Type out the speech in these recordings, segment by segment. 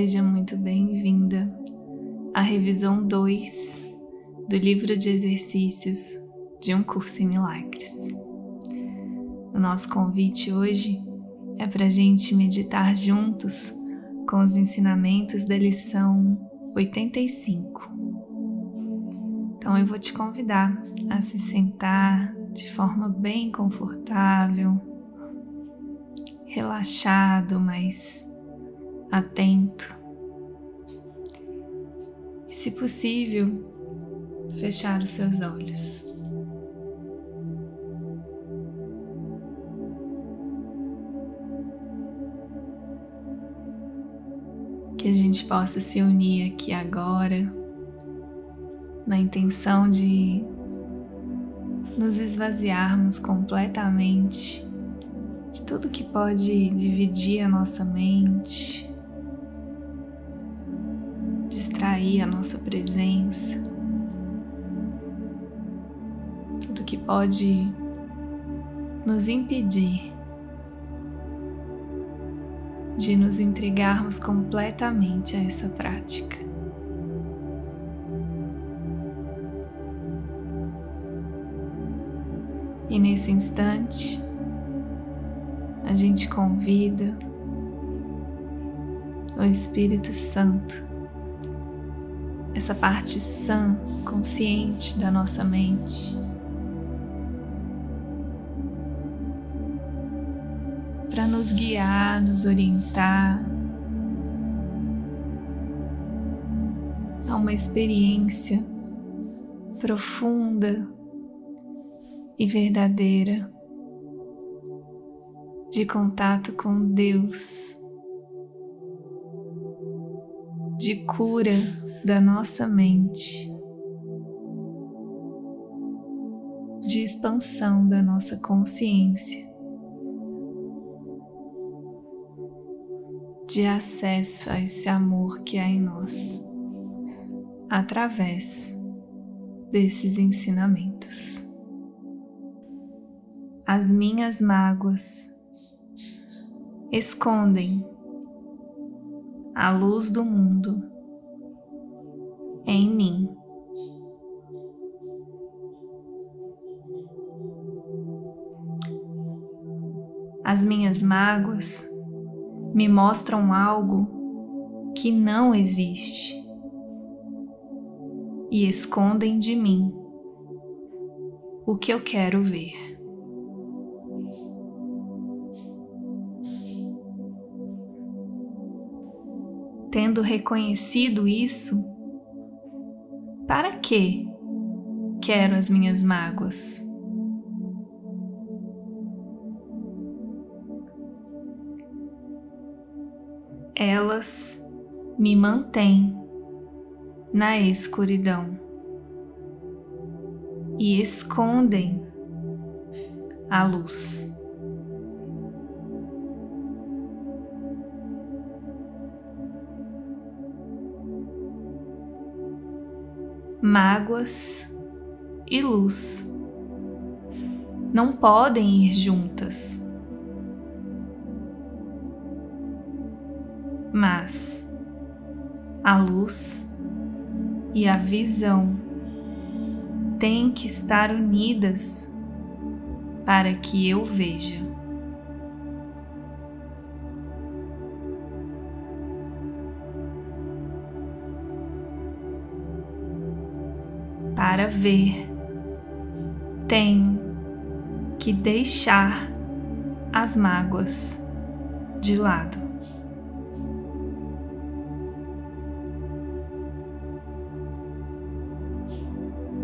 seja muito bem-vinda à revisão 2 do livro de exercícios de um curso em milagres. O nosso convite hoje é para a gente meditar juntos com os ensinamentos da lição 85. Então eu vou te convidar a se sentar de forma bem confortável, relaxado, mas atento. E, se possível, fechar os seus olhos. Que a gente possa se unir aqui agora, na intenção de nos esvaziarmos completamente de tudo que pode dividir a nossa mente, distrair a nossa presença, tudo que pode nos impedir de nos entregarmos completamente a essa prática. E nesse instante, a gente convida o Espírito Santo, essa parte sã, consciente da nossa mente, para nos guiar, nos orientar a uma experiência profunda e verdadeira de contato com Deus, de cura da nossa mente, de expansão da nossa consciência, de acesso a esse amor que há em nós, através desses ensinamentos. As minhas mágoas escondem a luz do mundo em mim. As minhas mágoas me mostram algo que não existe e escondem de mim o que eu quero ver. Tendo reconhecido isso, que quero as minhas mágoas? Elas me mantêm na escuridão e escondem a luz. Mágoas e luz. Não podem ir juntas. Mas a luz e a visão têm que estar unidas para que eu veja. Ver, tenho que deixar as mágoas de lado.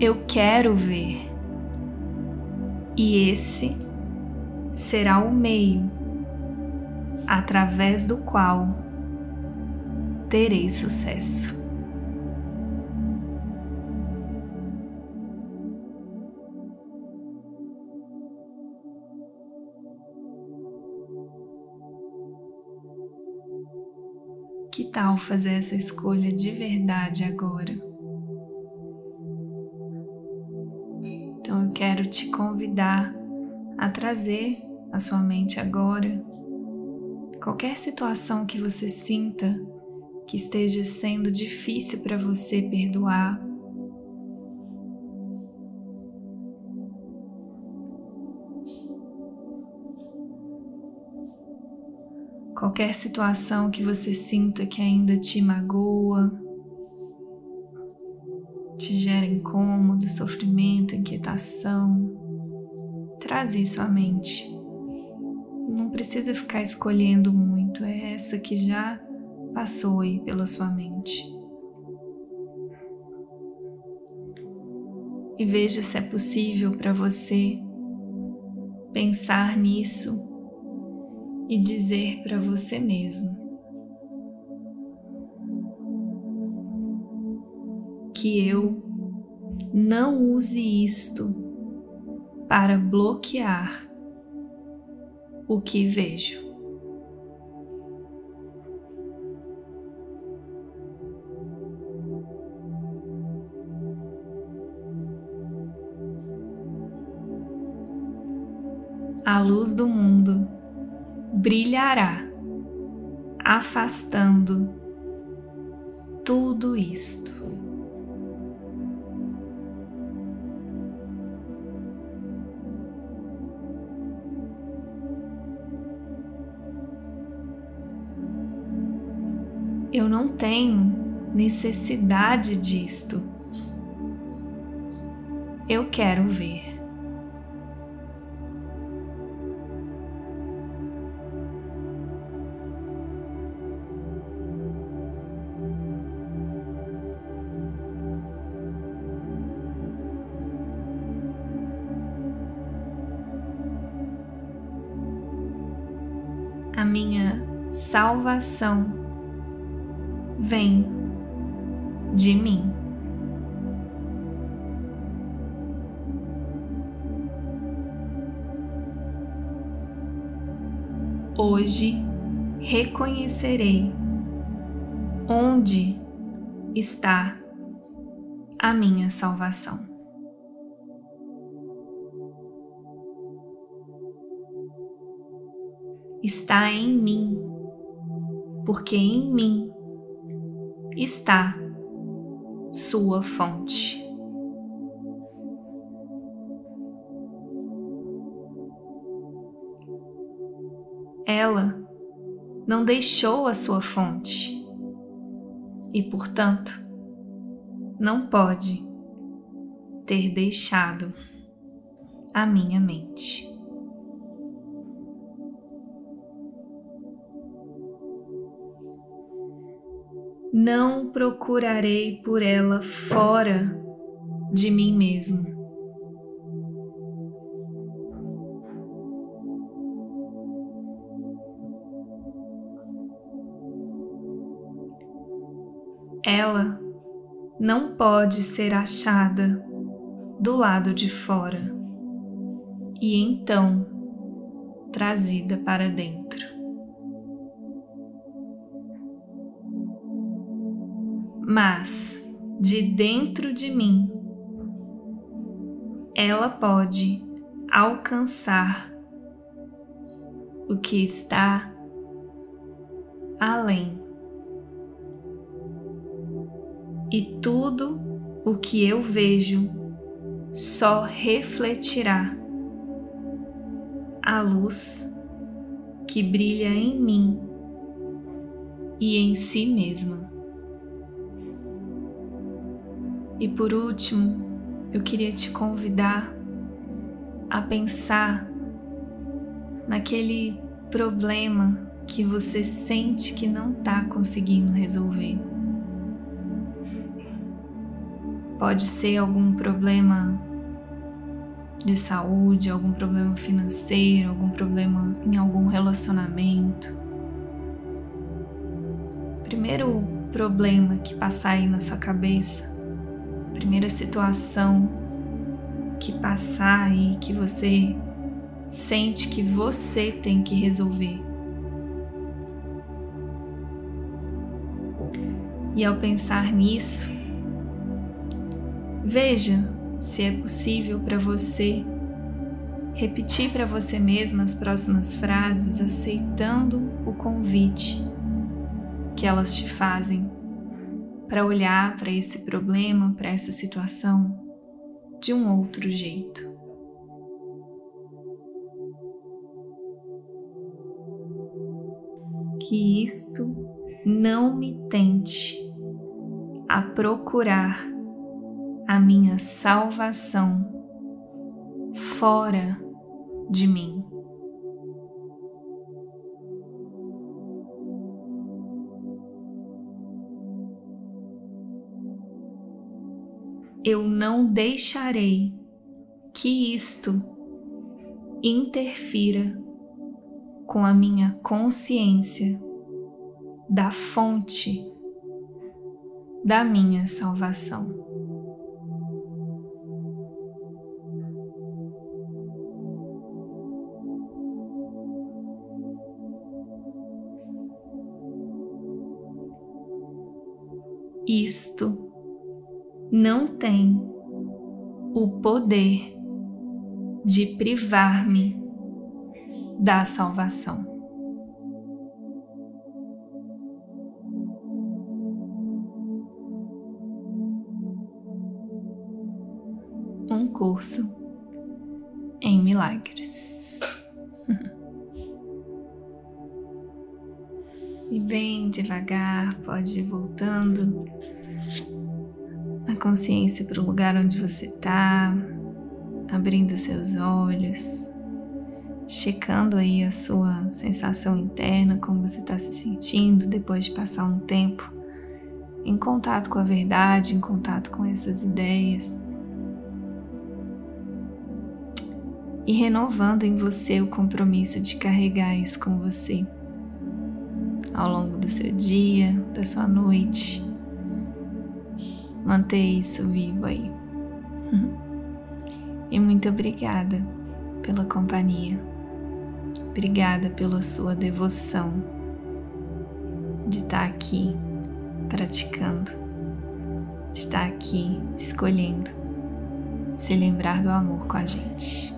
Eu quero ver, e esse será o meio através do qual terei sucesso. Tal fazer essa escolha de verdade agora? Então eu quero te convidar a trazer à sua mente agora qualquer situação que você sinta que esteja sendo difícil para você perdoar, qualquer situação que você sinta que ainda te magoa, te gera incômodo, sofrimento, inquietação, traz isso à mente. Não precisa ficar escolhendo muito, é essa que já passou aí pela sua mente. E veja se é possível para você pensar nisso e dizer para você mesmo que eu não use isto para bloquear o que vejo. A luz do mundo brilhará, afastando tudo isto. Eu não tenho necessidade disto. Eu quero ver. A minha salvação vem de mim. Hoje reconhecerei onde está a minha salvação. Está em mim, porque em mim está sua fonte. Ela não deixou a sua fonte e, portanto, não pode ter deixado a minha mente. Não procurarei por ela fora de mim mesmo. Ela não pode ser achada do lado de fora e então trazida para dentro. Mas de dentro de mim ela pode alcançar o que está além. E tudo o que eu vejo só refletirá a luz que brilha em mim e em si mesma. E por último, eu queria te convidar a pensar naquele problema que você sente que não está conseguindo resolver. Pode ser algum problema de saúde, algum problema financeiro, algum problema em algum relacionamento. Primeiro problema que passar aí na sua cabeça primeira situação que passar e que você sente que você tem que resolver. E ao pensar nisso, veja se é possível para você repetir para você mesma as próximas frases, aceitando o convite que elas te fazem para olhar para esse problema, para essa situação de um outro jeito. Que isto não me tente a procurar a minha salvação fora de mim. Não deixarei que isto interfira com a minha consciência da fonte da minha salvação. isto não tem o poder de privar-me da salvação. Um curso em milagres. E bem devagar, pode ir voltando consciência para o lugar onde você está, abrindo seus olhos, checando aí a sua sensação interna, como você está se sentindo depois de passar um tempo em contato com a verdade, em contato com essas ideias. E renovando em você o compromisso de carregar isso com você ao longo do seu dia, da sua noite. Manter isso vivo aí. E muito obrigada pela companhia. Obrigada pela sua devoção de estar aqui praticando, de estar aqui escolhendo se lembrar do amor com a gente.